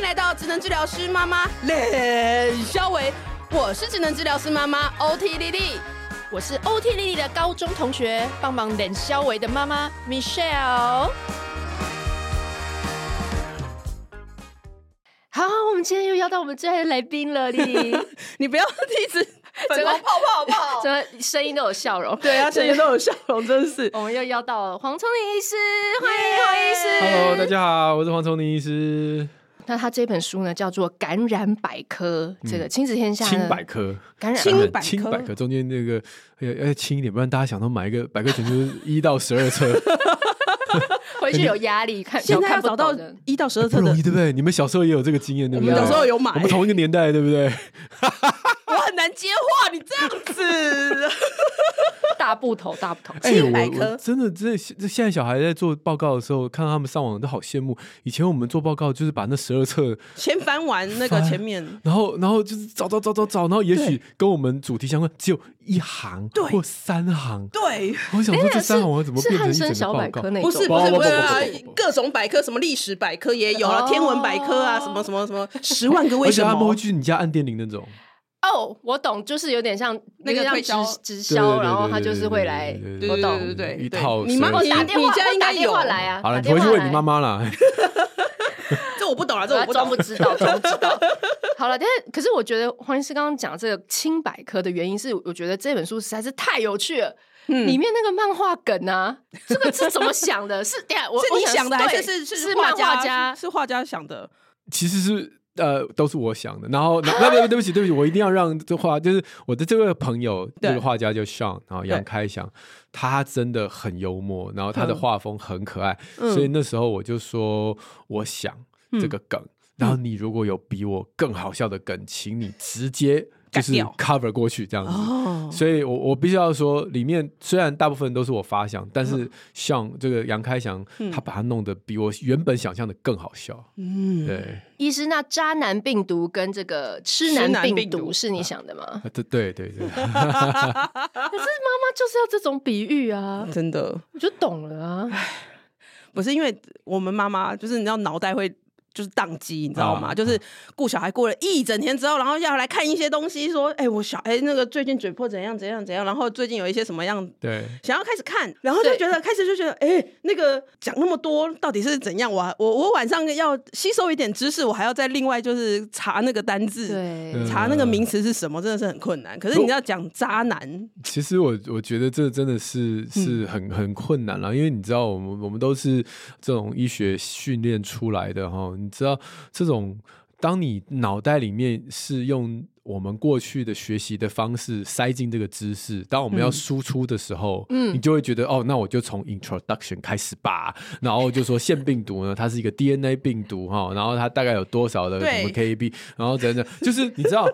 迎来到智能治疗师妈妈冷肖维，我是智能治疗师妈妈 OT 丽丽，我是 OT 丽丽的高中同学，帮忙冷肖维的妈妈 Michelle。好，我们今天又邀到我们最爱的来宾了，莉莉，你不要一直整个泡泡泡，整个 声音都有笑容？对啊，声音都有笑容，真是。我们又邀到了黄聪宁医师，欢迎黄医师。Hello，大家好，我是黄聪宁医师。那他这本书呢，叫做《感染百科》，这个亲子天下轻 百科，感染轻百轻百科中间那个要要轻一点，不然大家想到买一个百科全书一到十二册。回去有压力，看 现在要找到一到十二册的，不容易，对不对？你们小时候也有这个经验，对不对？我们小时候有买，我们同一个年代，对不对？我很难接话，你这样子，大部头，大部头，轻百科，真的，真的，现在小孩在做报告的时候，看到他们上网都好羡慕。以前我们做报告就是把那十二册先翻完那个前面，然后，然后就是找找找找找，然后也许跟我们主题相关，只有一行或三行。对，我想说这三行我要怎么变成一整个报告？不是不是不是啊，各种百科，什么历史百科也有了，天文百科啊，什么什么什么，十万个为什么？而且他们会去你家按电铃那种。哦，我懂，就是有点像那个直直销，然后他就是会来，我懂，对对对，一套。你妈妈打电话，你家应该有来啊。好了，你回去问你妈妈了。这我不懂啊，这我装不知道，装不知道。好了，但是可是我觉得黄医师刚刚讲这个轻百科的原因是，我觉得这本书实在是太有趣了。嗯，里面那个漫画梗啊，这个是怎么想的？是我是你想的还是是是画家？是画家想的？其实是。呃，都是我想的。然后，那那对不起，对不起，我一定要让这画，就是我的这位朋友，这个画家叫 Sean，然后杨开祥，他真的很幽默，然后他的画风很可爱，所以那时候我就说，我想这个梗，然后你如果有比我更好笑的梗，请你直接。就是 cover 过去这样子，哦、所以我我必须要说，里面虽然大部分都是我发想，但是像这个杨开祥，嗯、他把它弄得比我原本想象的更好笑。嗯，对。医师，那渣男病毒跟这个痴男病毒是你想的吗？对对对。可是妈妈就是要这种比喻啊，真的，我就懂了啊。不是因为我们妈妈，就是你知道脑袋会。就是宕机，你知道吗？啊、就是顾小孩过了一整天之后，然后要来看一些东西，说：“哎、欸，我小哎、欸、那个最近嘴破怎样怎样怎样，然后最近有一些什么样？对，想要开始看，然后就觉得开始就觉得，哎、欸，那个讲那么多到底是怎样？我我我晚上要吸收一点知识，我还要再另外就是查那个单字，对，查那个名词是什么，真的是很困难。可是你要讲渣男，其实我我觉得这真的是是很很困难了，因为你知道，我们我们都是这种医学训练出来的哈。你知道这种，当你脑袋里面是用我们过去的学习的方式塞进这个知识，当我们要输出的时候，嗯，你就会觉得哦，那我就从 introduction 开始吧，然后就说腺病毒呢，它是一个 DNA 病毒哈，然后它大概有多少的什么 KB，然后等等，就是你知道，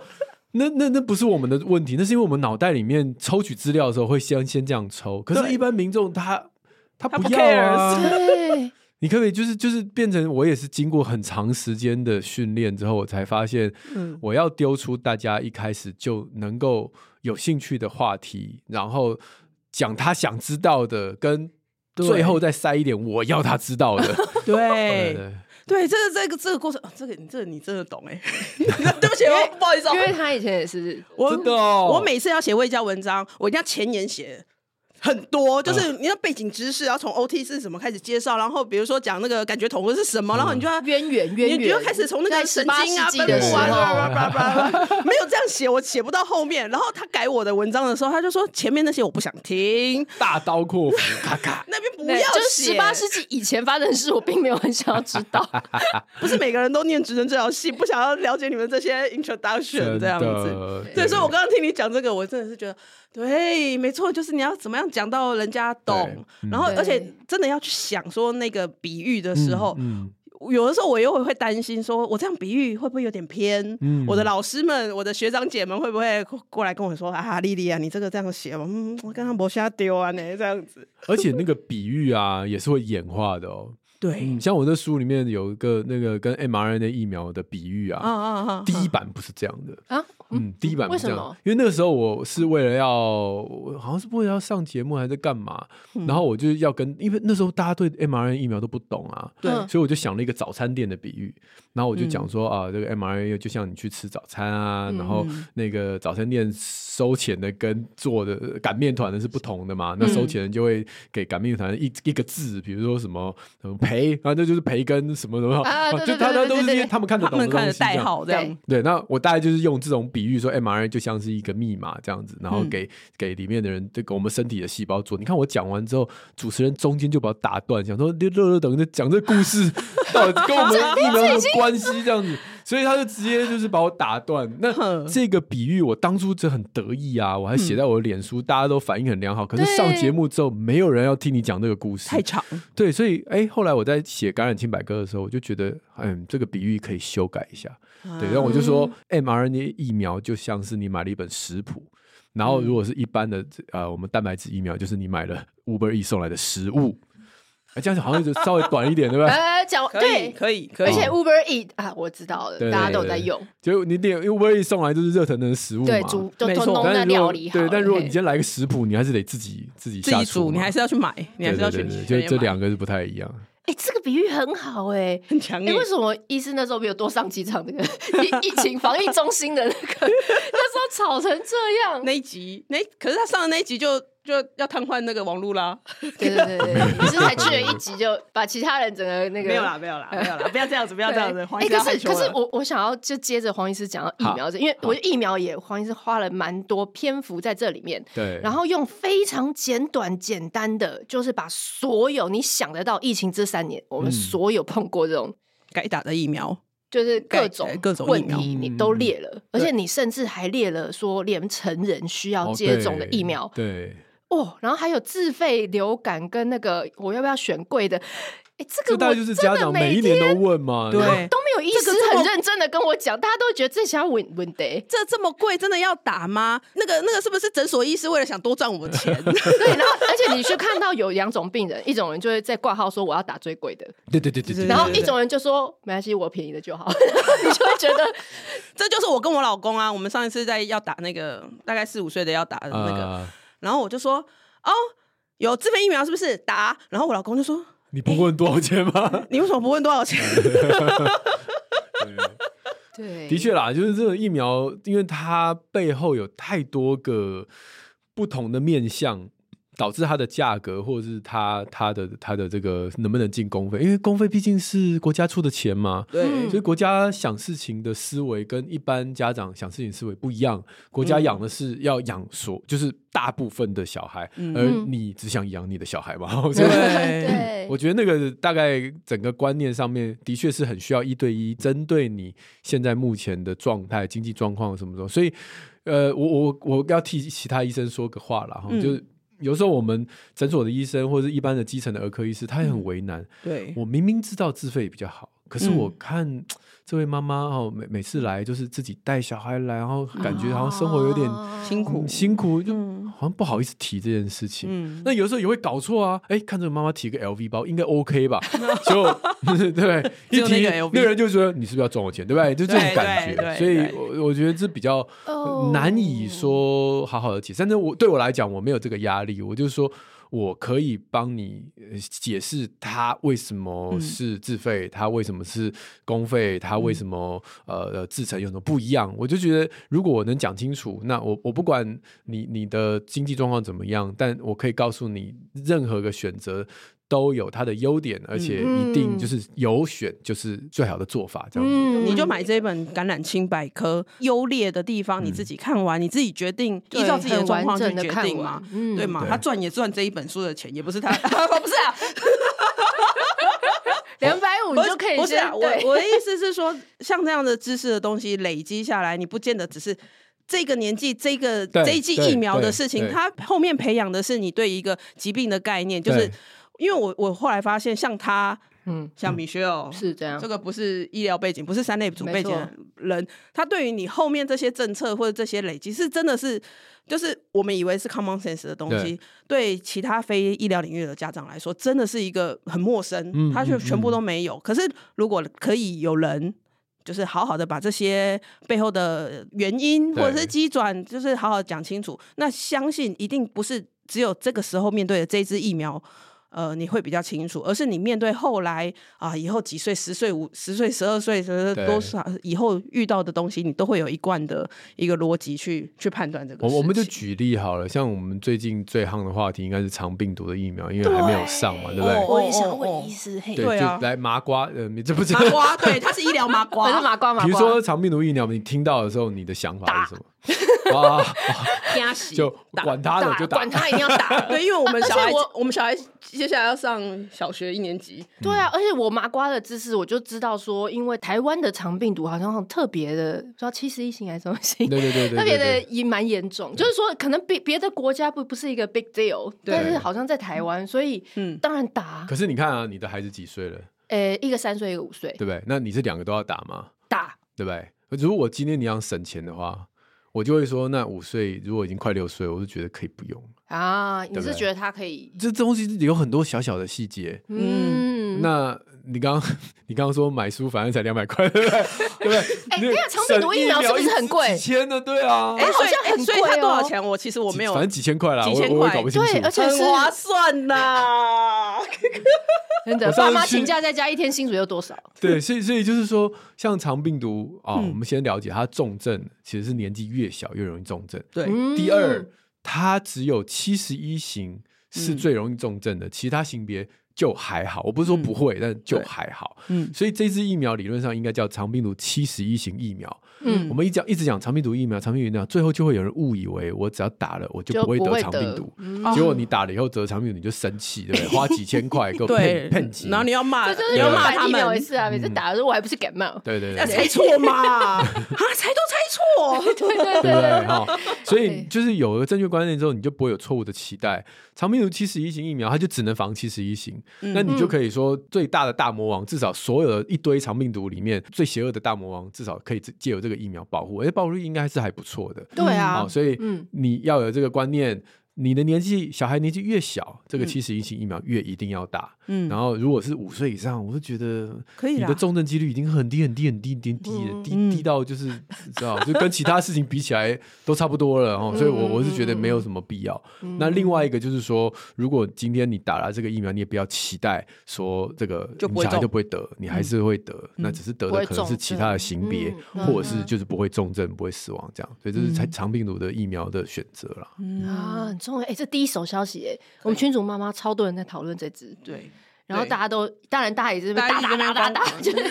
那那那不是我们的问题，那是因为我们脑袋里面抽取资料的时候会先先这样抽，可是一般民众他他不要啊。你可不可以就是就是变成我也是经过很长时间的训练之后，我才发现，我要丢出大家一开始就能够有兴趣的话题，然后讲他想知道的，跟最后再塞一点我要他知道的。对对，这个这个这个过程，这个你这个你真的懂哎。对不起，不好意思，因为他以前也是我真的，我每次要写未教文章，我一定要前言写。很多就是你要背景知识，要从 OT 是什么开始介绍，然后比如说讲那个感觉统合是什么，然后你就要渊源渊源，你就开始从那个神经啊、分布啊，没有这样写，我写不到后面。然后他改我的文章的时候，他就说前面那些我不想听，大刀阔斧，咔咔，那边不要写。就是十八世纪以前发生的事，我并没有很想要知道。不是每个人都念职能这条戏，不想要了解你们这些 introduction 这样子。对，所以我刚刚听你讲这个，我真的是觉得。对，没错，就是你要怎么样讲到人家懂，嗯、然后而且真的要去想说那个比喻的时候，嗯嗯、有的时候我又会会担心说，我这样比喻会不会有点偏？嗯、我的老师们、我的学长姐们会不会过来跟我说啊，莉莉啊，你这个这样写，嗯，我刚刚没瞎丢啊，呢这样子。而且那个比喻啊，也是会演化的哦。对、嗯，像我的书里面有一个那个跟 mRNA 疫苗的比喻啊，啊啊啊啊第一版不是这样的啊。嗯，第一版不是这样？因为那个时候我是为了要，好像是为了要上节目还是干嘛，嗯、然后我就要跟，因为那时候大家对 mRNA 疫苗都不懂啊，对，所以我就想了一个早餐店的比喻，然后我就讲说、嗯、啊，这个 mRNA 就像你去吃早餐啊，嗯、然后那个早餐店收钱的跟做的擀面团的是不同的嘛，嗯、那收钱的就会给擀面团一一个字，比如说什么什么培，然后这就是培根什么什么，啊、就他他都是些他们看得懂的东西，代号这样，对，那我大概就是用这种比喻说 mRNA 就像是一个密码这样子，然后给、嗯、给里面的人，这个我们身体的细胞做。你看我讲完之后，主持人中间就把我打断，想说乐乐等着讲这个故事，到底跟我们疫苗有关系？这样子，所以他就直接就是把我打断。那这个比喻我当初就很得意啊，我还写在我的脸书，大家都反应很良好。可是上节目之后，没有人要听你讲这个故事，太长。对，所以哎，后来我在写感染清百科的时候，我就觉得，嗯，这个比喻可以修改一下。对，然后我就说，mRNA 疫苗就像是你买了一本食谱，然后如果是一般的呃，我们蛋白质疫苗就是你买了 Uber E 送来的食物。这样子好像就稍微短一点，对不对？呃，讲对，可以，可以。而且 Uber Eat 啊，我知道了，大家都有在用。就你点 Uber Eat 送来就是热腾腾的食物嘛，对，煮就通通的料理好。对，但如果你今天来个食谱，你还是得自己自己下厨，你还是要去买，你还是要去。就这两个是不太一样。哎，这个比喻很好，哎，很强烈。为什么医师那时候没有多上几场那个 疫疫情防疫中心的那个？那时候吵成这样，那一集，那可是他上的那一集就。就要瘫痪那个网络啦，对对对对，你是才去了一集就把其他人整个那个没有啦没有啦没有啦，不要这样子不要这样子。哎，可是可是我我想要就接着黄医师讲到疫苗这，因为我疫苗也黄医师花了蛮多篇幅在这里面，对，然后用非常简短简单的，就是把所有你想得到疫情这三年我们所有碰过这种该打的疫苗，就是各种各种问题你都列了，而且你甚至还列了说连成人需要接种的疫苗，对。哦，然后还有自费流感跟那个我要不要选贵的？哎，这个大概就是家长每一年都问嘛，对，都没有医师很认真的跟我讲，大家都觉得这想要稳稳的，这这么贵，真的要打吗？那个那个是不是诊所医师为了想多赚我们钱？对，然后而且你去看到有两种病人，一种人就会在挂号说我要打最贵的，对对对对对，然后一种人就说没关系，我便宜的就好，你就会觉得这就是我跟我老公啊，我们上一次在要打那个大概四五岁的要打的那个，然后我就说。哦，有自费疫苗是不是打？然后我老公就说：“你不问多少钱吗？你为什么不问多少钱？” 对，的确啦，就是这个疫苗，因为它背后有太多个不同的面向。导致它的价格，或者是它它的它的这个能不能进公费？因为公费毕竟是国家出的钱嘛，对，所以国家想事情的思维跟一般家长想事情思维不一样。国家养的是要养所，就是大部分的小孩，嗯、而你只想养你的小孩嘛。对，对，我觉得那个大概整个观念上面的确是很需要一对一针对你现在目前的状态、经济状况什么的。所以，呃，我我我要替其他医生说个话了哈，嗯、就是。有时候我们诊所的医生或者是一般的基层的儿科医师，他也很为难。对，我明明知道自费比较好，可是我看这位妈妈哦，每每次来就是自己带小孩来，然后感觉好像生活有点辛苦，辛苦就好像不好意思提这件事情。那有时候也会搞错啊，哎，看这个妈妈提个 LV 包，应该 OK 吧？就 对，一提那个人就说你是不是要赚我钱，对不对？就这种感觉，所以我我觉得这比较难以说好好的解释。但是我对我来讲，我没有这个压力，我就说。我可以帮你解释他为什么是自费，他为什么是公费，他为什么呃自成有什么不一样？我就觉得，如果我能讲清楚，那我我不管你你的经济状况怎么样，但我可以告诉你，任何个选择。都有它的优点，而且一定就是有选就是最好的做法，这样子。嗯，你就买这本《感染清百科》，优劣的地方你自己看完，你自己决定，依照自己的状况去决定嘛，对嘛？他赚也赚这一本书的钱，也不是他，不是啊，两百五就可以。不是啊，我我的意思是说，像这样的知识的东西累积下来，你不见得只是这个年纪这个这一剂疫苗的事情，它后面培养的是你对一个疾病的概念，就是。因为我我后来发现，像他，嗯，像 Michelle 是这样，这个不是医疗背景，不是三类组背景的人，他对于你后面这些政策或者这些累积，是真的是，就是我们以为是 common sense 的东西，对其他非医疗领域的家长来说，真的是一个很陌生，嗯他却全部都没有。可是如果可以有人就是好好的把这些背后的原因或者是机转，就是好好讲清楚。那相信一定不是只有这个时候面对的这支疫苗。呃，你会比较清楚，而是你面对后来啊，以后几岁、十岁、五十岁、十二岁，多少以后遇到的东西，你都会有一贯的一个逻辑去去判断这个。我我们就举例好了，像我们最近最夯的话题应该是肠病毒的疫苗，因为还没有上嘛，对，对不对？我也想问医师，嘿，对啊，来麻瓜，呃，你这不是麻瓜，对，它是医疗麻瓜，是麻瓜麻瓜。比如说肠病毒疫苗，你听到的时候，你的想法是什么？哇，就管他的，就打，管他一定要打。对，因为我们小孩，我们小孩接下来要上小学一年级。对啊，而且我麻瓜的知识，我就知道说，因为台湾的肠病毒好像很特别的，不知道七十一型还是什么型，对对对，特别的也蛮严重。就是说，可能别别的国家不不是一个 big deal，但是好像在台湾，所以嗯，当然打。可是你看啊，你的孩子几岁了？呃，一个三岁，一个五岁，对不对？那你是两个都要打吗？打，对不对？如果今天你要省钱的话。我就会说，那五岁如果已经快六岁，我就觉得可以不用啊。你是觉得他可以？这东西有很多小小的细节。嗯，那你刚刚 你刚刚说买书反正才两百块，对不对？对不对？哎，这样长病毒疫苗是不是很贵？几千的？对啊。哎，好像很贵。它多少钱？我其实我没有，反正几千块啦，几千块。对，而且是很划算呐。真的，爸妈请假在家一天薪水有多少？对，所以所以就是说，像肠病毒啊，我们先了解它重症其实是年纪越小越容易重症。对，第二，它只有七十一型是最容易重症的，其他型别就还好。我不是说不会，但就还好。嗯，所以这支疫苗理论上应该叫长病毒七十一型疫苗。嗯，我们一讲一直讲长病毒疫苗，长病毒疫苗，最后就会有人误以为我只要打了，我就不会得长病毒。结果你打了以后得长病毒，你就生气，对不对？花几千块给我 骗骗钱，然后你要骂，你要骂他们一次啊！每次打的时候我还不是感冒，对对对，猜错嘛？啊，猜都猜错，对对对对哈。所以就是有了正确观念之后，你就不会有错误的期待。长病毒七十一型疫苗，它就只能防七十一型，那你就可以说最大的大魔王，至少所有的一堆长病毒里面最邪恶的大魔王，至少可以借由这个疫苗保护，而且保护率应该是还不错的。对啊，好，所以你要有这个观念。你的年纪，小孩年纪越小，这个七十一型疫苗越一定要打。嗯，然后如果是五岁以上，我就觉得可以，你的重症几率已经很低很低很低很低很低了，低低到就是知道，就跟其他事情比起来都差不多了哦。所以我我是觉得没有什么必要。那另外一个就是说，如果今天你打了这个疫苗，你也不要期待说这个你小孩就不会得，你还是会得，那只是得的可能是其他的型别，或者是就是不会重症不会死亡这样。所以这是长长病毒的疫苗的选择了。啊。哎，这第一手消息哎，我们群主妈妈超多人在讨论这只，对，然后大家都，当然大家也是打打打打打，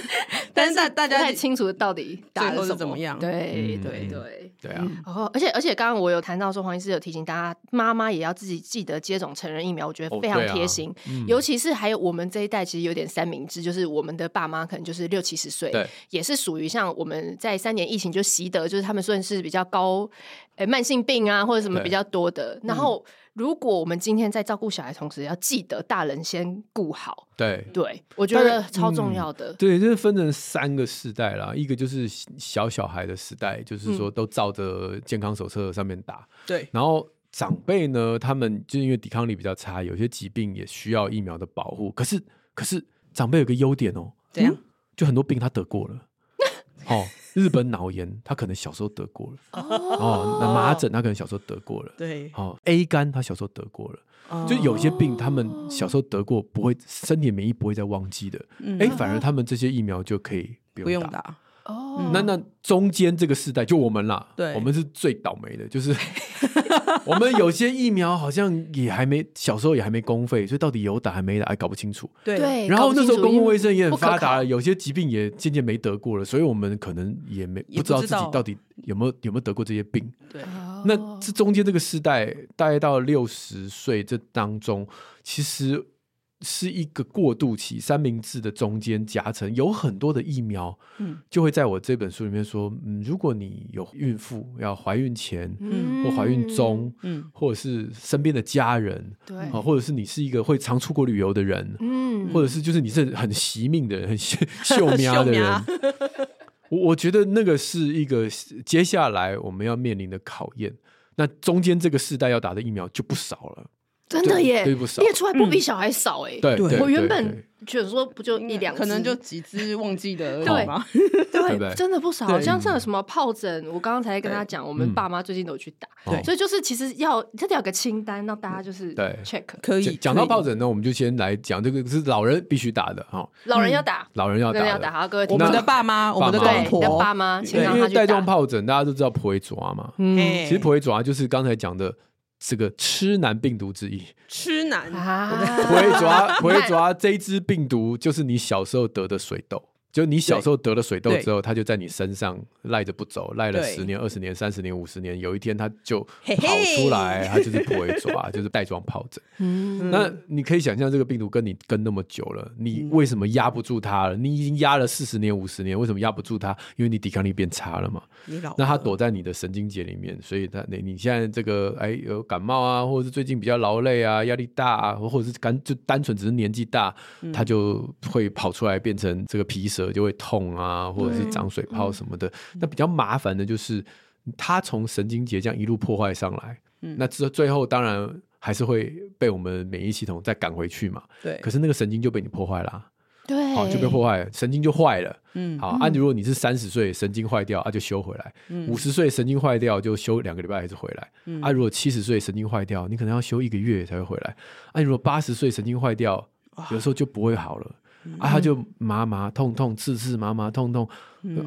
但是大家不太清楚到底打的是怎么样，对对对对啊。然后，而且而且刚刚我有谈到说，黄医师有提醒大家，妈妈也要自己记得接种成人疫苗，我觉得非常贴心，尤其是还有我们这一代其实有点三明治，就是我们的爸妈可能就是六七十岁，也是属于像我们在三年疫情就习得，就是他们算是比较高。哎，慢性病啊，或者什么比较多的。然后，如果我们今天在照顾小孩同时，要记得大人先顾好。对对，我觉得超重要的。对，就是分成三个时代啦，一个就是小小孩的时代，就是说都照着健康手册上面打。对。然后长辈呢，他们就因为抵抗力比较差，有些疾病也需要疫苗的保护。可是，可是长辈有个优点哦，怎样？就很多病他得过了。哦。日本脑炎，他可能小时候得过了哦。那麻疹，他可能小时候得过了。对，哦，A 肝，他小时候得过了。就有些病，他们小时候得过，不会身体免疫不会再忘记的。哎，反而他们这些疫苗就可以不用打。哦，那那中间这个世代就我们啦，对，我们是最倒霉的，就是 我们有些疫苗好像也还没小时候也还没公费，所以到底有打还没打还搞不清楚。对，然后那时候公共卫生也很发达，有些疾病也渐渐没得过了，所以我们可能也没不知道自己到底有没有有没有得过这些病。对，那这中间这个世代大概到六十岁这当中，其实。是一个过渡期，三明治的中间夹层有很多的疫苗，嗯，就会在我这本书里面说，嗯，如果你有孕妇要怀孕前，嗯，或怀孕中，嗯，或者是身边的家人，对，啊，或者是你是一个会常出国旅游的人，嗯，或者是就是你是很惜命的人，很 秀秀喵的人，我我觉得那个是一个接下来我们要面临的考验。那中间这个世代要打的疫苗就不少了。真的耶，列出来不比小孩少哎。对，我原本觉得说不就一两，可能就几只忘记的对吗。对，真的不少。像像什么疱疹，我刚刚才跟他讲，我们爸妈最近都有去打。对，所以就是其实要这得有个清单，让大家就是对 check 可以。讲到疱疹呢，我们就先来讲这个是老人必须打的哈。老人要打，老人要打，要打。好，各位，我们的爸妈，我们的公婆，爸妈，因为带状疱疹，大家都知道普洱抓嘛。嗯，其实普洱抓就是刚才讲的。这个痴男病毒之一，痴男。啊，普洱抓，普洱 抓这一支病毒就是你小时候得的水痘。就你小时候得了水痘之后，它就在你身上赖着不走，赖了十年、二十年、三十年、五十年，有一天它就跑出来，它就是不会抓，就是带状疱疹。那你可以想象，这个病毒跟你跟那么久了，你为什么压不住它了？你已经压了四十年、五十年，为什么压不住它？因为你抵抗力变差了嘛。那它躲在你的神经节里面，所以它你你现在这个哎有感冒啊，或者是最近比较劳累啊、压力大啊，或者是干就单纯只是年纪大，它就会跑出来变成这个皮蛇。就会痛啊，或者是长水泡什么的。嗯、那比较麻烦的就是，它从神经节这样一路破坏上来，嗯、那之最后当然还是会被我们免疫系统再赶回去嘛。对。可是那个神经就被你破坏了，啊，对，好就被破坏了，神经就坏了。嗯。好，按、啊、如果你是三十岁神经坏掉，啊就修回来；五十岁神经坏掉就修两个礼拜还是回来。嗯。啊，如果七十岁神经坏掉，你可能要修一个月才会回来。啊，如果八十岁神经坏掉，有时候就不会好了。啊，他就麻麻痛痛、刺刺麻麻痛痛，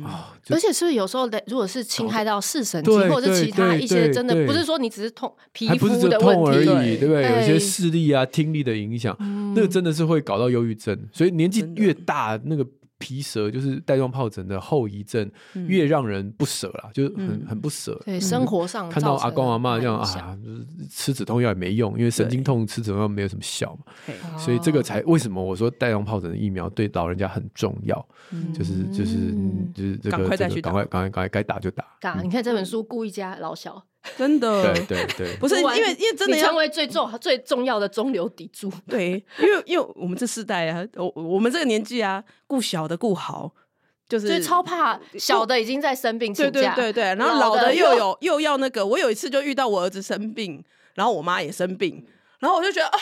啊！而且是不是有时候的，如果是侵害到视神经，或者是其他一些，真的不是说你只是痛皮肤的问题而已，对不对？有些视力啊、听力的影响，那个真的是会搞到忧郁症。所以年纪越大，那个。皮蛇就是带状疱疹的后遗症，越让人不舍啦，就是很很不舍。对，生活上看到阿公阿妈这样啊，就是吃止痛药也没用，因为神经痛吃止痛药没有什么效嘛。所以这个才为什么我说带状疱疹的疫苗对老人家很重要，就是就是就是这个赶快再去打，赶快赶快赶快该打就打。打，你看这本书顾一家老小。真的，对对对，不是因为因为真的要成为最重最重要的中流砥柱。对，因为因为我们这世代啊，我我们这个年纪啊，顾小的顾好，就是超怕小的已经在生病，对对对对，然后老的又有又要那个。我有一次就遇到我儿子生病，然后我妈也生病，然后我就觉得啊。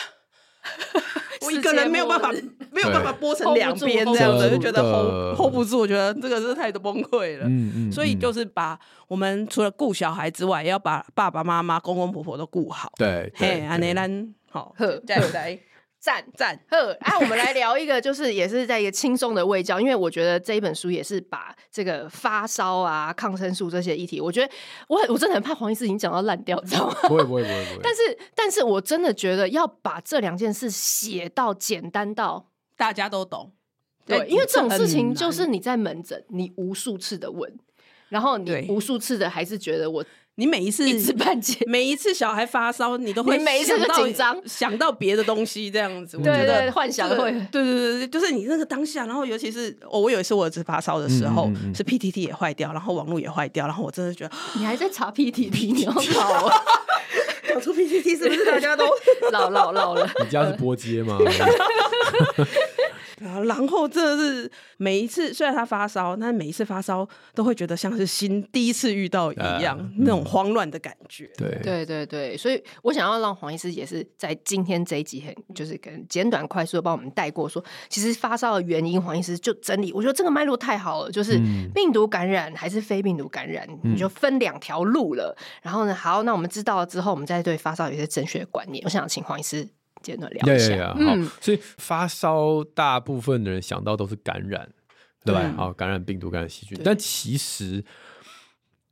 我一个人没有办法，没有办法播成两边这样子，就觉得 hold hold 不住。我觉得这个是太多崩溃了。嗯嗯。所以就是把我们除了顾小孩之外，也要把爸爸妈妈、公公婆婆都顾好。对。嘿，安内兰，好，加油来。赞赞呵，啊，我们来聊一个，就是也是在一个轻松的味教，因为我觉得这一本书也是把这个发烧啊、抗生素这些议题，我觉得我我真的很怕黄医师已经讲到烂掉，知道吗？不会不会不会不会。但是但是我真的觉得要把这两件事写到简单到大家都懂，对，因为这种事情就是你在门诊，你无数次的问，然后你无数次的还是觉得我。你每一次一知半解，每一次小孩发烧，你都会每一次都紧张，想到别的东西这样子。对对，幻想会。对对对对，就是你那个当下，然后尤其是哦，我有一次我儿子发烧的时候，是 PTT 也坏掉，然后网络也坏掉，然后我真的觉得你还在查 PTT，你要跑啊？讲出 PTT 是不是大家都 老老老了？你家是波接吗？然后真的是每一次，虽然他发烧，但每一次发烧都会觉得像是新第一次遇到一样，呃、那种慌乱的感觉。对对对对，所以我想要让黄医师也是在今天这一集很就是跟简短快速的帮我们带过说，说其实发烧的原因，黄医师就整理，我觉得这个脉络太好了，就是病毒感染还是非病毒感染，嗯、你就分两条路了。然后呢，好，那我们知道了之后，我们再对发烧有一些正确的观念。我想请黄医师。简短聊一下，嗯，所以发烧大部分的人想到都是感染，对吧？好，感染病毒、感染细菌，但其实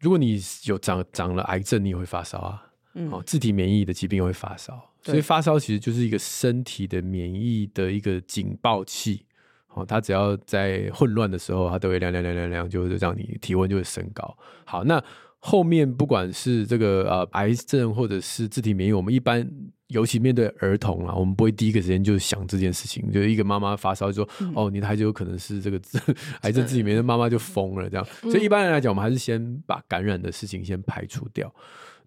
如果你有长长了癌症，你也会发烧啊。哦，自体免疫的疾病也会发烧，所以发烧其实就是一个身体的免疫的一个警报器。哦，它只要在混乱的时候，它都会亮亮亮亮亮，就会让你体温就会升高。好，那后面不管是这个呃癌症或者是自体免疫，我们一般。尤其面对儿童啊，我们不会第一个时间就想这件事情。就一个妈妈发烧，就说：“嗯、哦，你的孩子有可能是这个 癌症自己没的妈妈就疯了。”这样，嗯、所以一般人来讲，我们还是先把感染的事情先排除掉。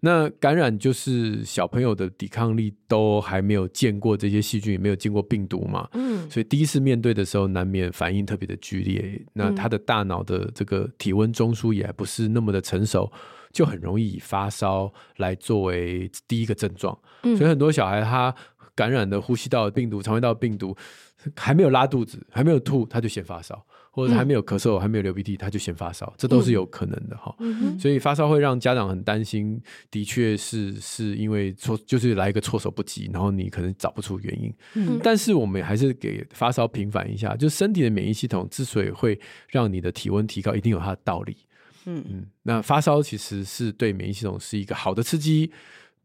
那感染就是小朋友的抵抗力都还没有见过这些细菌，也没有见过病毒嘛。嗯，所以第一次面对的时候，难免反应特别的剧烈。那他的大脑的这个体温中枢也还不是那么的成熟。就很容易以发烧来作为第一个症状，嗯、所以很多小孩他感染的呼吸道病毒、肠胃道病毒，还没有拉肚子，还没有吐，他就先发烧。或者还没有咳嗽，还没有流鼻涕，他就先发烧，这都是有可能的哈。嗯、所以发烧会让家长很担心，的确是是因为措就是来一个措手不及，然后你可能找不出原因。嗯、但是我们还是给发烧平反一下，就身体的免疫系统之所以会让你的体温提高，一定有它的道理。嗯嗯，那发烧其实是对免疫系统是一个好的刺激。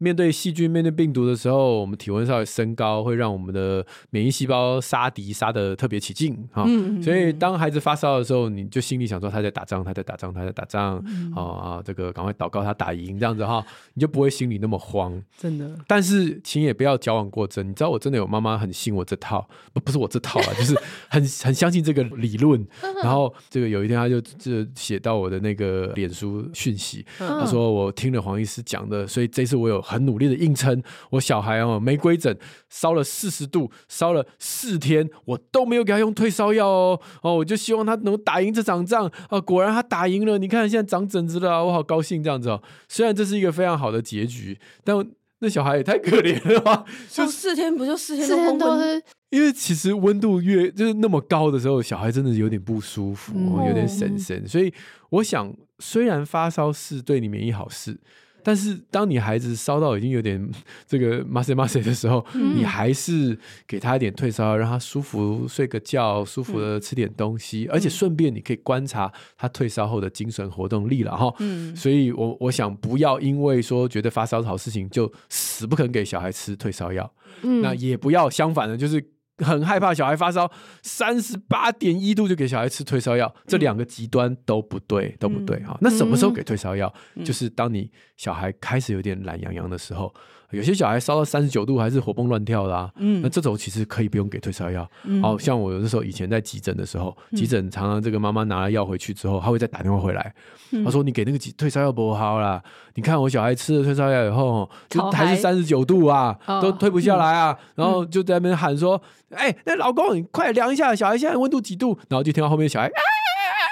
面对细菌、面对病毒的时候，我们体温稍微升高，会让我们的免疫细胞杀敌杀的特别起劲哈。嗯嗯嗯，所以当孩子发烧的时候，你就心里想说他在打仗，他在打仗，他在打仗。嗯嗯啊，这个赶快祷告他打赢这样子哈，你就不会心里那么慌。真的。但是请也不要矫枉过正。你知道我真的有妈妈很信我这套，不不是我这套啊，就是很很相信这个理论。然后这个有一天他就就写到我的那个脸书讯息，他说我听了黄医师讲的，所以这次我有。很努力的硬撑，我小孩哦，玫瑰疹烧了四十度，烧了四天，我都没有给他用退烧药哦哦，我就希望他能打赢这场仗啊！果然他打赢了，你看现在长疹子了，我好高兴这样子哦。虽然这是一个非常好的结局，但那小孩也太可怜了吧？就四天不就四天？四天都是因为其实温度越就是那么高的时候，小孩真的有点不舒服，嗯、有点神神。所以我想，虽然发烧是对你免疫好事。但是，当你孩子烧到已经有点 这个麻塞麻塞的时候，嗯、你还是给他一点退烧药，让他舒服睡个觉，舒服的吃点东西，嗯、而且顺便你可以观察他退烧后的精神活动力了哈。嗯、所以我我想不要因为说觉得发烧是好事情，就死不肯给小孩吃退烧药。嗯、那也不要相反的，就是。很害怕小孩发烧三十八点一度就给小孩吃退烧药，这两个极端都不对，都不对哈。那什么时候给退烧药？就是当你小孩开始有点懒洋洋的时候。有些小孩烧到三十九度还是活蹦乱跳的、啊，嗯，那这种其实可以不用给退烧药。嗯、好像我有的时候以前在急诊的时候，嗯、急诊常常这个妈妈拿了药回去之后，她会再打电话回来，嗯、她说：“你给那个退烧药不好啦，你看我小孩吃了退烧药以后，就还是三十九度啊，都退不下来啊。嗯”然后就在那边喊说：“哎、欸，那老公你快量一下，小孩现在温度几度？”然后就听到后面小孩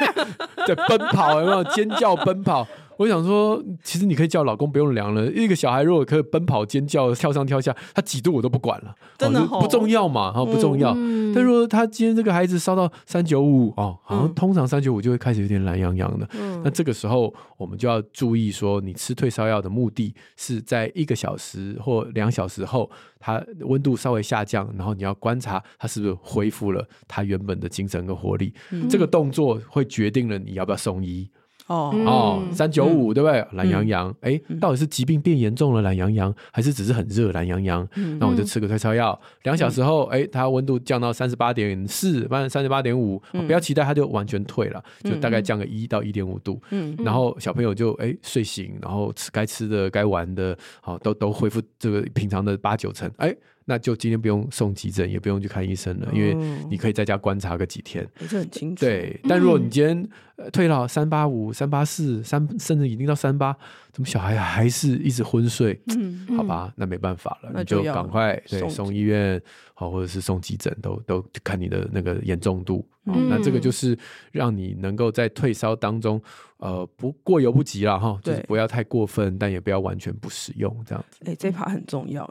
在奔跑，有没有尖叫奔跑？我想说，其实你可以叫老公不用量了。一个小孩如果可以奔跑、尖叫、跳上跳下，他几度我都不管了，真的、哦、不重要嘛，哈，不重要。嗯、但如果他今天这个孩子烧到三九五哦，好像通常三九五就会开始有点懒洋洋的。嗯、那这个时候我们就要注意说，你吃退烧药的目的是在一个小时或两小时后，他温度稍微下降，然后你要观察他是不是恢复了他原本的精神跟活力。嗯、这个动作会决定了你要不要送医。哦。哦，三九五对不对？懒羊羊，哎，到底是疾病变严重了懒羊羊，还是只是很热懒羊羊？那我就吃个退烧药，两小时后，哎，它温度降到三十八点四，反正三十八点五，不要期待它就完全退了，就大概降个一到一点五度。嗯，然后小朋友就哎睡醒，然后吃该吃的该玩的，好都都恢复这个平常的八九成，哎。那就今天不用送急诊，也不用去看医生了，因为你可以在家观察个几天，是很清楚。对，但如果你今天退到三八五、三八四、三甚至已经到三八，怎么小孩还是一直昏睡？嗯，好吧，那没办法了，那就赶快对送医院，好，或者是送急诊，都都看你的那个严重度。那这个就是让你能够在退烧当中。呃，不过犹不及了哈，就是不要太过分，但也不要完全不使用这样子。哎，这一趴很重要，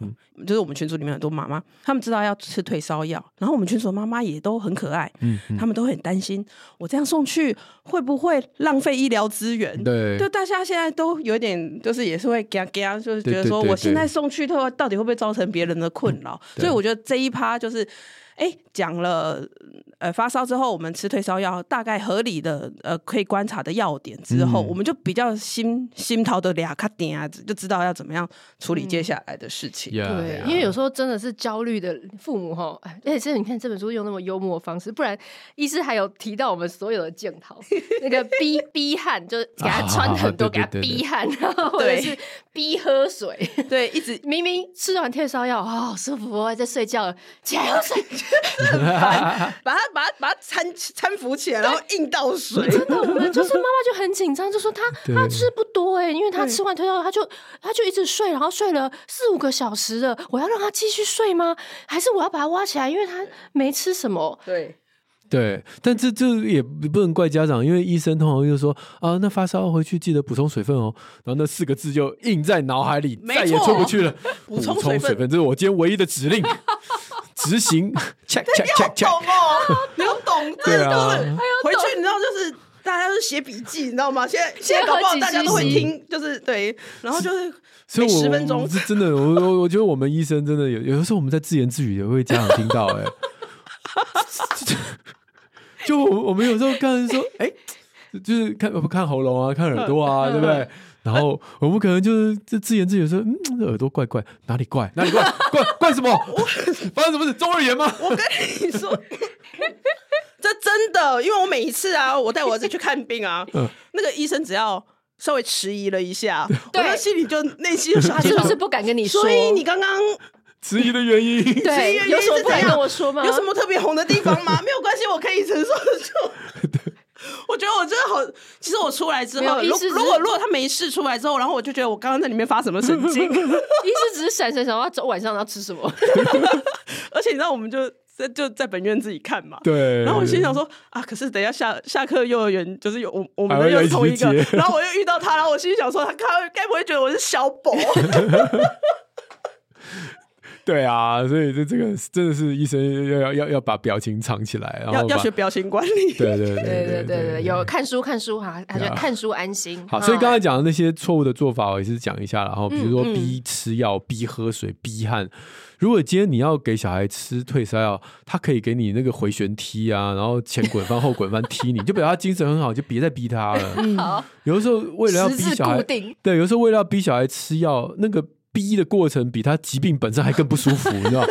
就是我们群组里面很多妈妈，他们知道要吃退烧药，然后我们群组的妈妈也都很可爱，嗯，她们都很担心，我这样送去会不会浪费医疗资源？对，就大家现在都有点，就是也是会嘎嘎，就是觉得说，我现在送去的话，到底会不会造成别人的困扰？所以我觉得这一趴就是。哎，讲了，呃，发烧之后我们吃退烧药，大概合理的，呃，可以观察的要点之后，嗯、我们就比较心心头的俩卡点子，就知道要怎么样处理接下来的事情。嗯、对，因为有时候真的是焦虑的父母哈，而且你看这本书用那么幽默的方式，不然医师还有提到我们所有的检讨，那个逼逼汗，就是给他穿很多，给他逼汗，然后或者是逼喝水，对，一直。明明吃完退烧药，哦，好舒服，我还在睡觉了，起来喝水。把他把他把他搀搀扶起来，然后硬倒水。真的，我们就是妈妈就很紧张，就说他他 吃不多哎，因为他吃完退烧药，他就他就一直睡，然后睡了四五个小时了。我要让他继续睡吗？还是我要把他挖起来？因为他没吃什么。对。对，但这这也不能怪家长，因为医生通常就说啊，那发烧回去记得补充水分哦。然后那四个字就印在脑海里，再也出不去了。补充水分，这是我今天唯一的指令，执行。check check check check。你要懂，对啊。回去你知道就是大家都是写笔记，你知道吗？现在现在搞不好大家都会听，就是对，然后就是每十分钟是真的。我我我觉得我们医生真的有有的时候我们在自言自语也会家长听到哎。就我我们有时候看说，哎、欸，就是看不看喉咙啊，看耳朵啊，对不对？然后我们可能就是这自言自语说，嗯，耳朵怪怪，哪里怪？哪里怪？怪怪什么？发生什么事？中耳炎吗？我跟你说，这真的，因为我每一次啊，我带我儿子去看病啊，嗯、那个医生只要稍微迟疑了一下，我的心里就内心就他是不是不敢跟你说？所以你刚刚。迟疑的原因，对，有什么不敢跟我说吗？有什么特别红的地方吗？没有关系，我可以承受得住。对，我觉得我真的好。其实我出来之后，如如果如果他没事出来之后，然后我就觉得我刚刚在里面发什么神经？医师只是闪闪想要走晚上要吃什么。而且你知道，我们就在就在本院自己看嘛。对。然后我心想说啊，可是等一下下下课幼儿园就是有我我们的又是同一个，然后我又遇到他，然后我心里想说，他该该不会觉得我是小宝？对啊，所以这这个真的是医生要要要要把表情藏起来，然后要要学表情管理。对对对对对对对，有看书看书哈，他就看书安心。好，所以刚才讲的那些错误的做法，我也是讲一下，然后比如说逼吃药、逼喝水、逼汗。如果今天你要给小孩吃退烧药，他可以给你那个回旋踢啊，然后前滚翻后滚翻踢你，就表示他精神很好，就别再逼他了。好，有的时候为了要逼小孩，对，有的时候为了要逼小孩吃药，那个。逼的过程比他疾病本身还更不舒服，你知道？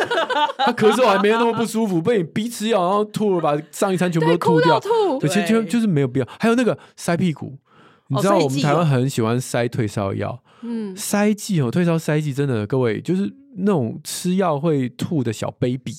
他咳嗽还没有那么不舒服，被你逼吃药，然后吐了，把上一餐全部都吐掉，吐对，其实就就是没有必要。还有那个塞屁股，你知道我们台湾很喜欢塞退烧药，嗯，塞剂哦，退烧塞剂真的，各位就是那种吃药会吐的小 baby。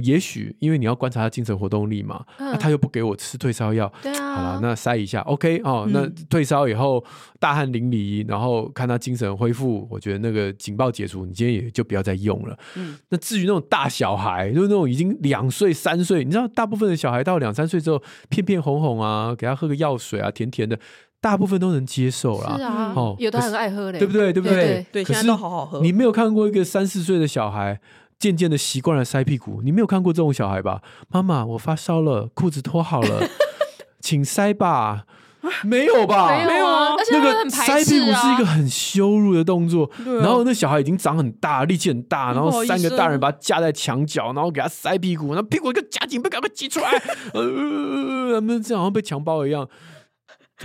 也许因为你要观察他精神活动力嘛，那他又不给我吃退烧药，对啊，好了，那塞一下，OK 哦，那退烧以后大汗淋漓，然后看他精神恢复，我觉得那个警报解除，你今天也就不要再用了。嗯，那至于那种大小孩，就是那种已经两岁三岁，你知道，大部分的小孩到两三岁之后，片片红红啊，给他喝个药水啊，甜甜的，大部分都能接受啦。是啊，哦，有的很爱喝嘞，对不对？对不对？对，现在都好好喝。你没有看过一个三四岁的小孩？渐渐的习惯了塞屁股，你没有看过这种小孩吧？妈妈，我发烧了，裤子脱好了，请塞吧。没有吧？没有啊。那个塞屁股是一个很羞辱的动作。然后那小孩已经长很大，力气很大，然后三个大人把他架在墙角，然后给他塞屁股，然后屁股一个夹紧，被赶快挤出来。呃，他们这样好像被强暴一样。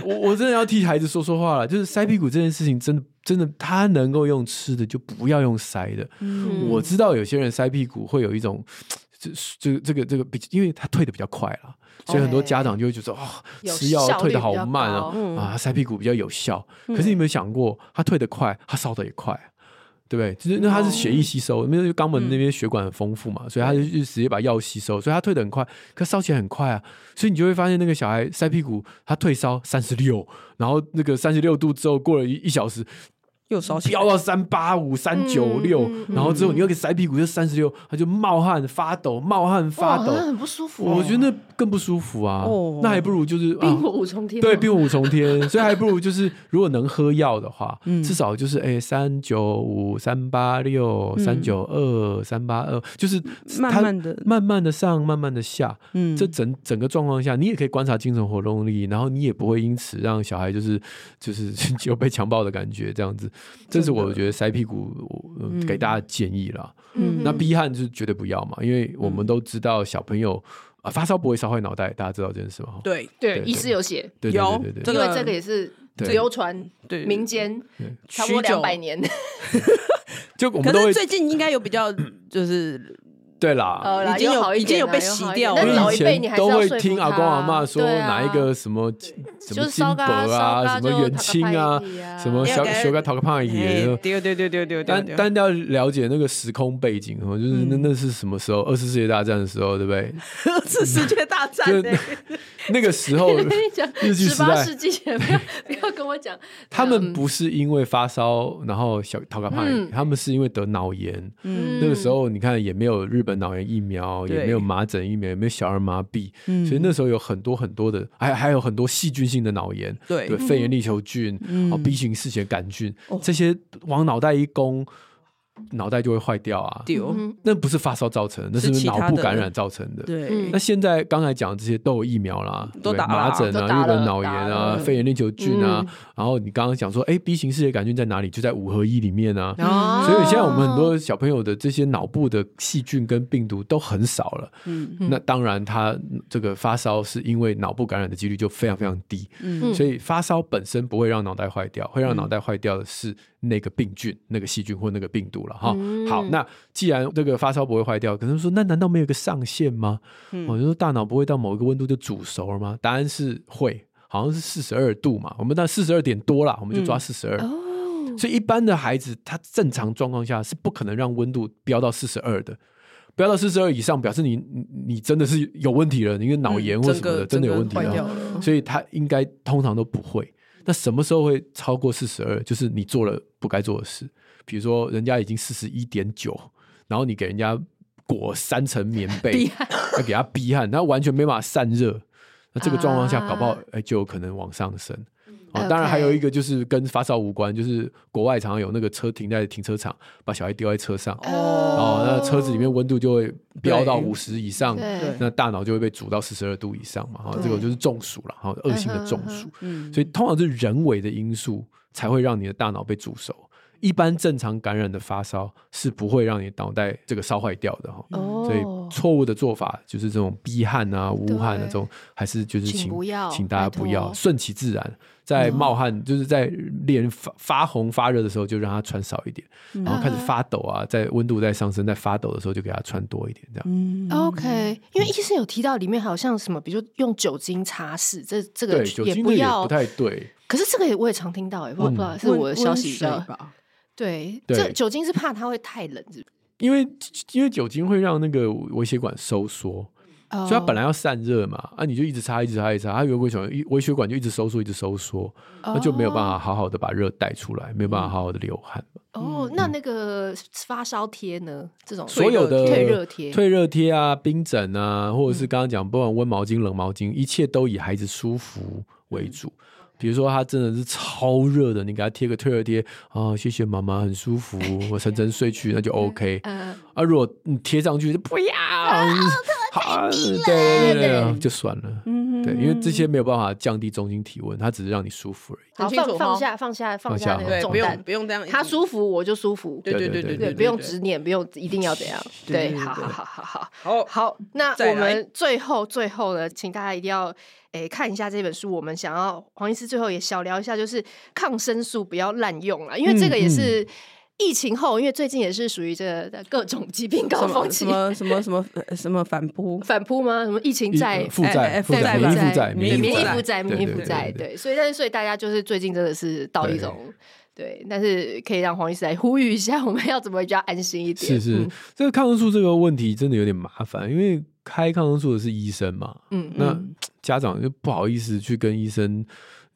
我我真的要替孩子说说话了，就是塞屁股这件事情，真的真的，他能够用吃的就不要用塞的。嗯、我知道有些人塞屁股会有一种，这这这个这个比，因为他退的比较快了，所以很多家长就会觉得哦，吃药退的好慢啊，嗯、啊，塞屁股比较有效。可是你有没有想过，他退的快，他烧的也快。对不对？就是那他是血液吸收，因为肛门那边血管很丰富嘛，嗯、所以他就直接把药吸收，所以他退的很快，可烧起来很快啊。所以你就会发现那个小孩塞屁股，他退烧三十六，然后那个三十六度之后过了一一小时。又烧起飙到三八五、三九六，然后之后你又给塞屁股就三十六，他就冒汗发抖，冒汗发抖，很不舒服。我觉得那更不舒服啊，那还不如就是冰火五重天。对，病火五重天，所以还不如就是如果能喝药的话，至少就是哎三九五、三八六、三九二、三八二，就是慢慢的、慢慢的上，慢慢的下。嗯，这整整个状况下，你也可以观察精神活动力，然后你也不会因此让小孩就是就是 有被强暴的感觉这样子。这是我觉得塞屁股给大家建议啦。嗯，那逼汗就是绝对不要嘛，因为我们都知道小朋友啊发烧不会烧坏脑袋，大家知道这件事吗？对对，医师有写，对对对对，因为这个也是流传对民间差不多两百年。就我们都会最近应该有比较就是。对啦，已经有已经有被洗掉了。我以前都会听阿公阿妈说哪一个什么什么金箔啊，什么远亲啊，什么小小个讨个胖爷。对对对对对。但但要了解那个时空背景哦，就是那那是什么时候？二次世界大战的时候，对不对？二次世界大战。那个时候，日据时代，十八世纪前，不要不要跟我讲。他们不是因为发烧，然后小讨个胖爷，他们是因为得脑炎。嗯。那个时候，你看也没有日本。本脑炎疫苗，也没有麻疹疫苗，也没有小儿麻痹，嗯。所以那时候有很多很多的，还还有很多细菌性的脑炎，对对，肺炎链球菌，嗯。哦，B 型嗜血杆菌哦，这些往脑袋一攻，脑袋就会坏掉啊。丢，嗯那不是发烧造成的，那是脑部感染造成的。对。嗯。那现在刚才讲的这些都有疫苗啦，对都打麻疹啊、日本脑炎啊、肺炎链球菌啊，嗯。然后你刚刚讲说，哎，B 型嗜血杆菌在哪里？就在五合一里面啊。哦所以现在我们很多小朋友的这些脑部的细菌跟病毒都很少了。嗯。那当然，他这个发烧是因为脑部感染的几率就非常非常低。嗯。所以发烧本身不会让脑袋坏掉，会让脑袋坏掉的是那个病菌、那个细菌或那个病毒了哈。嗯好，那既然这个发烧不会坏掉，可能说那难道没有一个上限吗？嗯我就说大脑不会到某一个温度就煮熟了吗？答案是会，好像是四十二度嘛。我们到四十二点多了，我们就抓四十二。哦，所以一般的孩子，他正常状况下是不可能让温度飙到四十二的。飙到四十二以上，表示你你你真的是有问题了，你的脑炎或什么的、真的有问题。了，所以他应该通常都不会。那什么时候会超过四十二？就是你做了不该做的事，比如说人家已经四十一点九，然后你给人家裹三层棉被，要给他逼汗，他完全没办法散热。那这个状况下，啊搞不好哎就有可能往上升。哦，当然还有一个就是跟发烧无关，就是国外常常有那个车停在停车场，把小孩丢在车上，哦，那车子里面温度就会飙到对。五十以上，对。那大脑就会被煮到四十二度以上嘛，哈，对这个就是中暑了，哈，恶性的中暑，嗯所以通常是人为的因素才会让你的大脑被煮熟。一般正常感染的发烧是不会让你脑袋这个烧坏掉的哈，哦所以错误的做法就是这种逼汗啊、无汗啊对这种，还是就是请请不要请大家不要顺其自然，在冒汗就是在脸发发红发热的时候就让它穿少一点，然后开始发抖啊，在温度在上升在发抖的时候就给它穿多一点这样。嗯 OK，因为医生有提到里面好像什么，比如说用酒精擦拭，这这个也不要不。太对。可是这个也我也常听到，哎，不知道不知道是我的消息比较吧？对，对这酒精是怕它会太冷，是不是？因为因为酒精会让那个微血管收缩，所以它本来要散热嘛，啊，你就一直擦，一直擦，一直擦，它有微血管，微血管就一直收缩，一直收缩，那就没有办法好好的把热带出来，没有办法好好的流汗嘛。哦，那那个发烧贴呢？这种所有的退热贴，退热贴啊、冰枕啊，或者是刚刚讲，不管温毛巾、冷毛巾，一切都以孩子舒服为主。比如说他真的是超热的，你给他贴个退热贴啊，谢谢妈妈，很舒服，我沉沉睡去，那就 OK。嗯，啊，如果你贴上去就不要，好，对对对对，就算了。嗯对，因为这些没有办法降低中心体温，它只是让你舒服而已。放放下放下放下那放下对，不用个重担，不用这样，他舒服我就舒服，对对对对对不用执念，不用一定要怎样，对，好好好好。好好，那我们最后最后呢，请大家一定要诶看一下这本书。我们想要黄医师最后也小聊一下，就是抗生素不要滥用啊，因为这个也是疫情后，因为最近也是属于这个各种疾病高峰期，什么什么什么呃什么反扑，反扑吗？什么疫情在呃负债、哎哎负债、负债免疫负债、对免疫负债，免疫负债，对所以但是所以大家就是最近真的是到一种对，但是可以让黄医师来呼吁一下，我们要怎么比较安心一点？是是嗯，这个抗生素这个问题真的有点麻烦，因为开抗生素的是医生嘛，嗯，那嗯家长就不好意思去跟医生。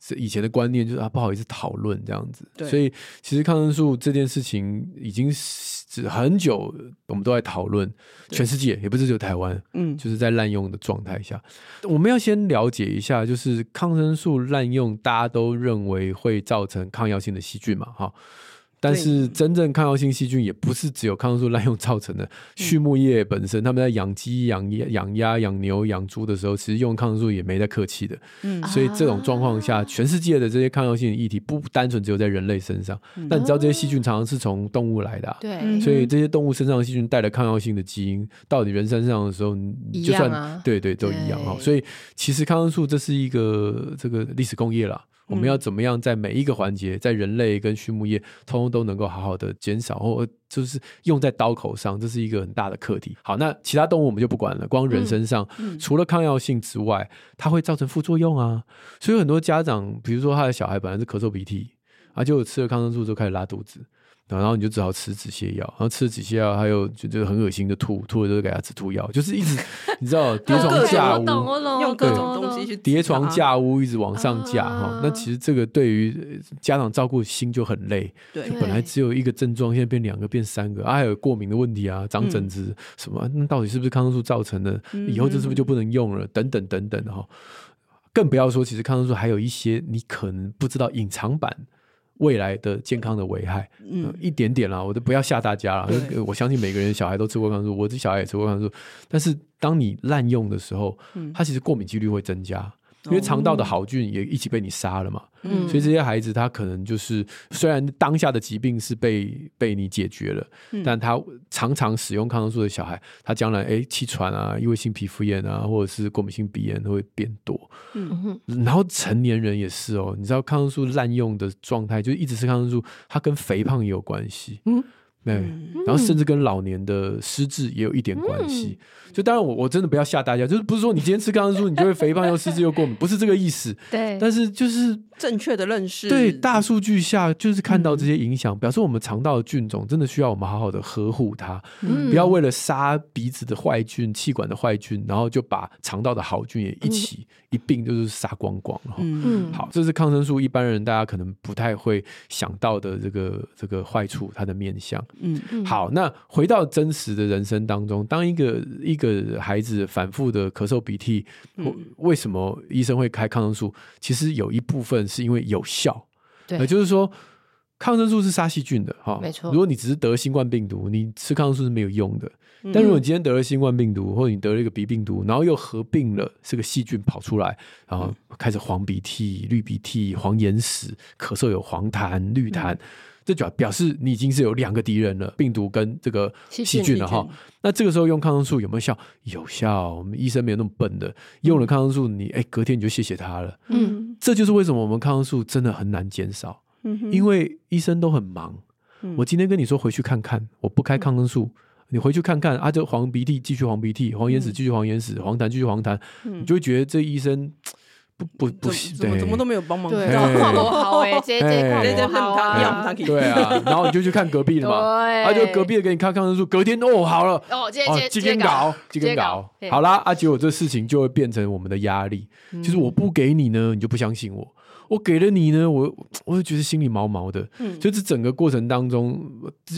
是以前的观念就是啊，不好意思讨论这样子，所以其实抗生素这件事情已经是很久，我们都在讨论，全世界也不是只有台湾，嗯，就是在滥用的状态下，我们要先了解一下，就是抗生素滥用，大家都认为会造成抗药性的细菌嘛，哈。但是真正抗药性细菌也不是只有抗生素滥用造成的，畜牧业本身他们在养鸡、养鸭、养鸭、养牛、养猪的时候，其实用抗生素也没在客气的。嗯所以这种状况下，全世界的这些抗药性的议题不单纯只有在人类身上。但你知道这些细菌常常是从动物来的、啊，对，嗯所以这些动物身上的细菌带了抗药性的基因，到你人身上的时候，你就算对对都一样哈。所以其实抗生素这是一个这个历史工业啦。我们要怎么样在每一个环节，在人类跟畜牧业，通通都能够好好的减少，或就是用在刀口上，这是一个很大的课题。好，那其他动物我们就不管了，光人身上，除了抗药性之外，它会造成副作用啊。所以很多家长，比如说他的小孩本来是咳嗽鼻涕，啊，就吃了抗生素之后开始拉肚子。然后你就只好吃止泻药，然后吃了止泻药，还有就就很恶心的吐，吐了就给他止吐药，就是一直 你知道叠床架屋，用各种东西去叠床架屋，一直往上架哈、啊。那其实这个对于家长照顾心就很累，对，本来只有一个症状，现在变两个变三个，啊，还有过敏的问题啊，长疹子什么，那到底是不是抗生素造成的？以后这是不是就不能用了？等等等等哈。更不要说，其实抗生素还有一些你可能不知道隐藏版。未来的健康的危害，嗯，呃、一点点啦，我都不要吓大家了。我相信每个人小孩都吃过抗生素，我这小孩也吃过抗生素。但是当你滥用的时候，嗯它其实过敏几率会增加。因为肠道的好菌也一起被你杀了嘛，嗯，所以这些孩子他可能就是虽然当下的疾病是被被你解决了，嗯，但他常常使用抗生素的小孩，他将来哎气喘啊、异位性皮肤炎啊，或者是过敏性鼻炎都会变多，嗯，然后成年人也是哦，你知道抗生素滥用的状态，就一直吃抗生素，它跟肥胖也有关系，嗯。对，然后甚至跟老年的失智也有一点关系。嗯、就当然我，我我真的不要吓大家，就是不是说你今天吃抗生素，你就会肥胖又失智又过敏，不是这个意思。对，但是就是正确的认识。对，大数据下就是看到这些影响，嗯、表示我们肠道的菌种真的需要我们好好的呵护它，嗯、不要为了杀鼻子的坏菌、气管的坏菌，然后就把肠道的好菌也一起、嗯、一并就是杀光光。嗯，好，这是抗生素一般人大家可能不太会想到的这个这个坏处，它的面向。嗯，好，那回到真实的人生当中，当一个一个孩子反复的咳嗽鼻涕，嗯、为什么医生会开抗生素？其实有一部分是因为有效，对，也就是说，抗生素是杀细菌的，哈，没错。如果你只是得新冠病毒，你吃抗生素是没有用的。但如果你今天得了新冠病毒，或者你得了一个鼻病毒，然后又合并了这个细菌跑出来，然后开始黄鼻涕、绿鼻涕、黄眼屎，咳嗽有黄痰、绿痰。嗯这就表示你已经是有两个敌人了，病毒跟这个细菌了哈。那这个时候用抗生素有没有效？有效。我们医生没有那么笨的，用了抗生素你，你哎隔天你就谢谢他了。嗯，这就是为什么我们抗生素真的很难减少。嗯哼，因为医生都很忙。嗯，我今天跟你说回去看看，我不开抗生素，你回去看看啊，这黄鼻涕继续黄鼻涕，黄眼屎继续黄眼屎，黄痰继续黄痰，你就会觉得这医生。不不不行，怎么怎么都没有帮忙，对，好哎，这这这这好啊，对啊，然后你就去看隔壁的嘛，他就隔壁的给你看抗生素，隔天哦好了，哦接接接搞接搞，好啦，啊结果这事情就会变成我们的压力，就是我不给你呢，你就不相信我。我给了你呢，我我就觉得心里毛毛的，嗯，所以这整个过程当中，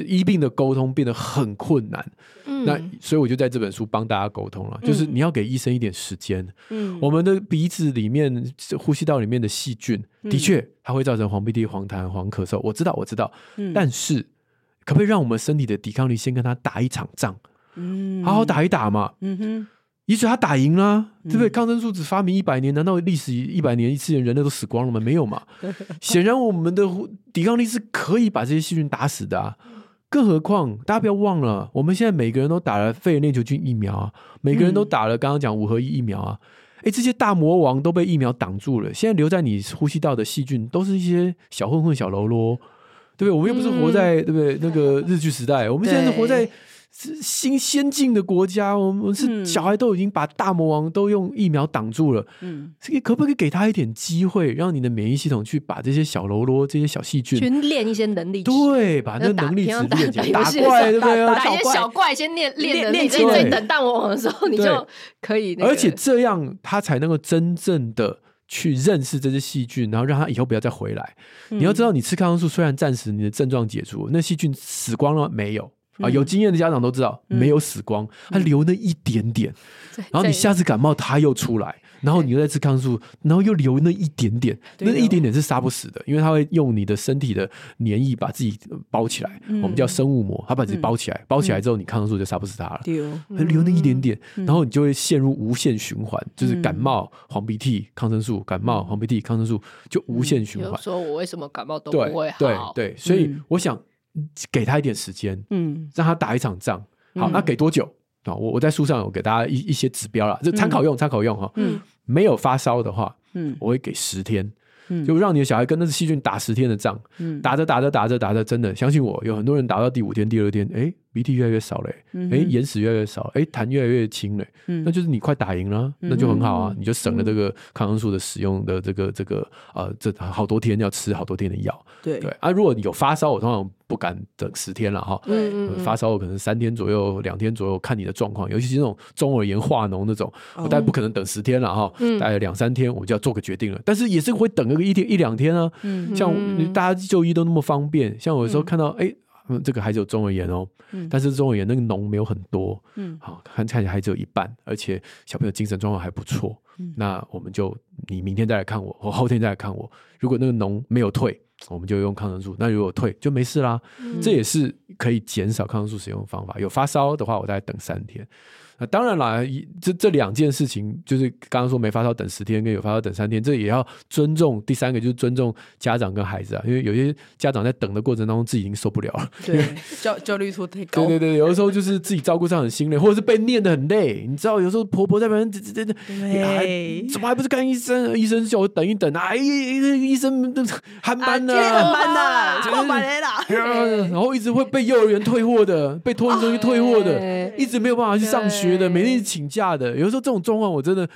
医病的沟通变得很困难，嗯，那所以我就在这本书帮大家沟通了，嗯，就是你要给医生一点时间，嗯，我们的鼻子里面、呼吸道里面的细菌，的确它会造成黄鼻涕、黄痰、黄咳嗽，我知道，我知道，嗯，但是可不可以让我们身体的抵抗力先跟他打一场仗，嗯，好好打一打嘛，嗯哼。也许他打赢了，啊，对不对？抗生素只发明一百年，难道历史一百年一次人类都死光了吗？没有嘛。显然我们的抵抗力是可以把这些细菌打死的啊。更何况大家不要忘了，我们现在每个人都打了肺炎链球菌疫苗啊，每个人都打了刚刚讲五合一疫苗啊。哎，这些大魔王都被疫苗挡住了，现在留在你呼吸道的细菌都是一些小混混、小喽啰，对不对？我们又不是活在对不对那个日剧时代，我们现在是活在。是新先进的国家，我们是小孩都已经把大魔王都用疫苗挡住了。嗯，这个可不可以给他一点机会，让你的免疫系统去把这些小喽啰、这些小细菌去练一些能力？对，把那能力值练起来，打怪对不对？打一些小怪先练练练练，所以等大魔王的时候，你就可以。而且这样他才能够真正的去认识这些细菌，然后让他以后不要再回来。你要知道，你吃抗生素虽然暂时你的症状解除，那细菌死光了没有？啊，有经验的家长都知道，没有死光，它留那一点点。然后你下次感冒，它又出来，然后你又再吃抗生素，然后又留那一点点，那一点点是杀不死的，因为它会用你的身体的黏液把自己包起来，我们叫生物膜，它把自己包起来，包起来之后，你抗生素就杀不死它了。它留那一点点，然后你就会陷入无限循环，就是感冒、黄鼻涕、抗生素，感冒、黄鼻涕、抗生素，就无限循环。说我为什么感冒都不会好？对对，所以我想。给他一点时间，嗯，让他打一场仗。好，那给多久啊？我我在书上有给大家一一些指标了，就参考用，参考用哈。嗯，没有发烧的话，嗯，我会给十天，嗯，就让你的小孩跟那个细菌打十天的仗。嗯，打着打着打着打着，真的相信我，有很多人打到第五天、第二天，哎，鼻涕越来越少嘞，哎、欸，眼屎越来越少，哎、欸，痰越来越轻嘞，嗯、那就是你快打赢了，那就很好啊，嗯、你就省了这个抗生素的使用的这个这个呃，这好多天要吃好多天的药，对。对啊，如果你有发烧，我通常不敢等十天了哈，嗯发烧可能三天左右，两天左右看你的状况，尤其是那种中耳炎化脓那种，我大概不可能等十天了哈，大概两三天我就要做个决定了，但是也是会等个一天一两天啊，像大家就医都那么方便，像我有时候看到哎。嗯，这个孩子有中耳炎哦，嗯、但是中耳炎那个脓没有很多，嗯，好看看起来还只有一半，而且小朋友精神状况还不错，嗯，那我们就你明天再来看我，或后天再来看我，如果那个脓没有退，我们就用抗生素，那如果退就没事啦，嗯、这也是可以减少抗生素使用的方法。有发烧的话，我大概等三天。那当然啦，这这两件事情就是刚刚说没发烧等十天，跟有发烧等三天，这也要尊重。第三个就是尊重家长跟孩子啊，因为有些家长在等的过程当中自己已经受不了了，对，焦焦虑度太高。对对对，有的时候就是自己照顾上很心累，或者是被念的很累。你知道，有时候婆婆在旁边，这这这，对，怎么还不是看医生？医生叫我等一等啊，哎，医生都喊班呢，喊班的，过班来了。然后一直会被幼儿园退货的，被托婴中心退货的，一直没有办法去上学。觉得每天请假的，有时候这种状况我真的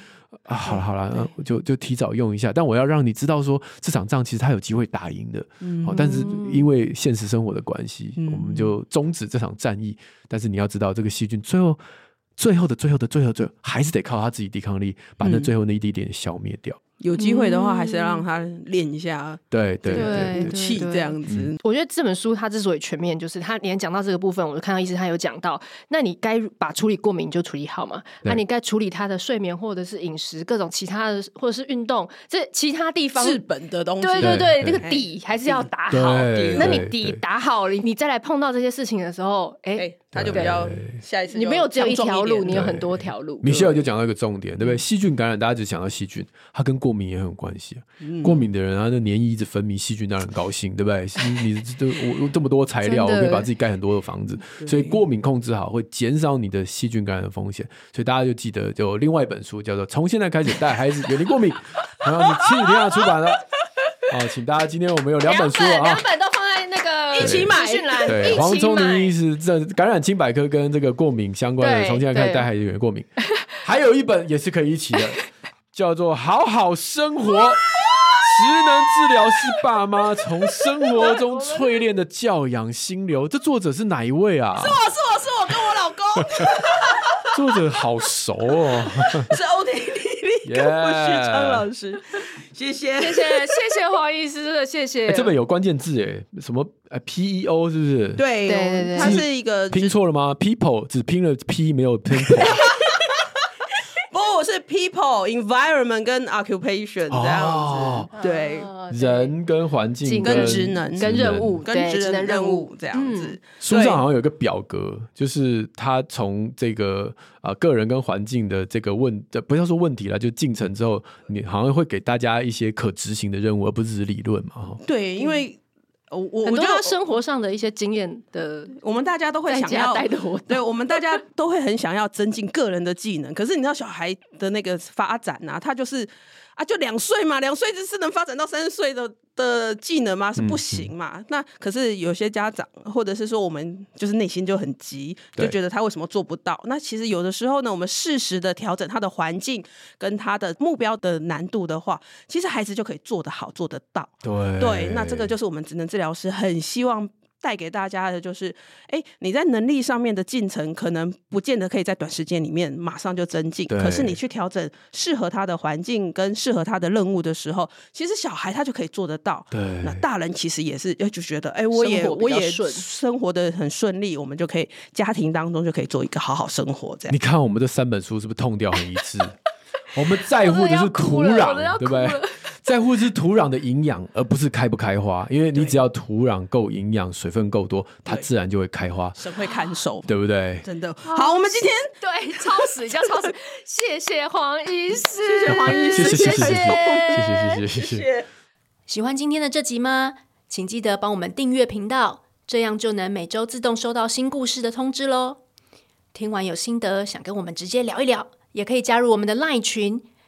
啊，好了好了，嗯、就就提早用一下。但我要让你知道说，这场仗其实他有机会打赢的。嗯，但是因为现实生活的关系，嗯、我们就终止这场战役。但是你要知道，这个细菌最后、最后的、最后的、最后、最后，还是得靠他自己抵抗力，把那最后那一滴点消灭掉。有机会的话，还是要让他练一下，对对对，武器这样子。我觉得这本书它之所以全面，就是他连讲到这个部分，我就看到医师他有讲到，那你该把处理过敏就处理好嘛，那你该处理他的睡眠或者是饮食各种其他的或者是运动，这其他地方治本的东西，对对对，那个底还是要打好。那你底打好了，你再来碰到这些事情的时候，哎，他就比较下一次你没有只有一条路，你有很多条路。米歇尔就讲到一个重点，对不对？细菌感染，大家只想到细菌，它跟过敏也很有关系啊。过敏的人啊，那黏液一直分泌，细菌当然很高兴，对不对？你这我这么多材料，我可以把自己盖很多的房子，所以过敏控制好会减少你的细菌感染的风险。所以大家就记得，就另外一本书叫做《从现在开始带孩子远离过敏》，然后是亲子天下出版的。好，请大家今天我们有两本书啊，两本都放在那个一起买，对，黄瑽宁医师这感染清百科跟这个过敏相关的，从现在开始带孩子远离过敏。还有一本也是可以一起的。叫做好好生活，职能治疗是爸妈从生活中淬炼的教养心流。这作者是哪一位啊？是我是我是我跟我老公。作者好熟哦，是欧婷丽丽跟胡旭昌老师。谢谢谢谢谢谢黄医师，真的谢谢。这本有关键字哎，什么呃 P E O 是不是？对对对，它是一个拼错了吗？People 只拼了 P 没有拼。是 people environment 跟 occupation 这样子，对，人跟环境跟职能。跟任务跟职能任务这样子。书上好像有一个表格，就是他从这个啊个人跟环境的这个问，不要说问题了，就进程之后，你好像会给大家一些可执行的任务，而不是只是理论嘛。对，因为。我我我觉得生活上的一些经验的，我们大家都会想要，对，我们大家都会很想要增进个人的技能。可是你知道小孩的那个发展啊，他就是。啊，就两岁嘛，两岁就是能发展到三十岁的的技能吗？是不行嘛。那可是有些家长，或者是说我们，就是内心就很急，就觉得他为什么做不到？那其实有的时候呢，我们适时的调整他的环境跟他的目标的难度的话，其实孩子就可以做得好，做得到。对对，那这个就是我们职能治疗师很希望。带给大家的就是，哎，你在能力上面的进程，可能不见得可以在短时间里面马上就增进。对可是你去调整适合他的环境跟适合他的任务的时候，其实小孩他就可以做得到。对，那大人其实也是，就觉得，哎，我也我也生活的很顺利，我们就可以家庭当中就可以做一个好好生活。这样，你看我们这三本书是不是痛调很一致？我们在乎的是土壤，对不对？在乎是土壤的营养，而不是开不开花。因为你只要土壤够营养，水分够多，它自然就会开花。神会看守，对不对？真的。好，我们今天 对超时，叫超时。谢谢黄医师，谢谢黄医师，谢谢谢谢谢谢谢谢谢谢。喜欢今天的这集吗？请记得帮我们订阅频道，这样就能每周自动收到新故事的通知喽。听完有心得，想跟我们直接聊一聊，也可以加入我们的 LINE 群。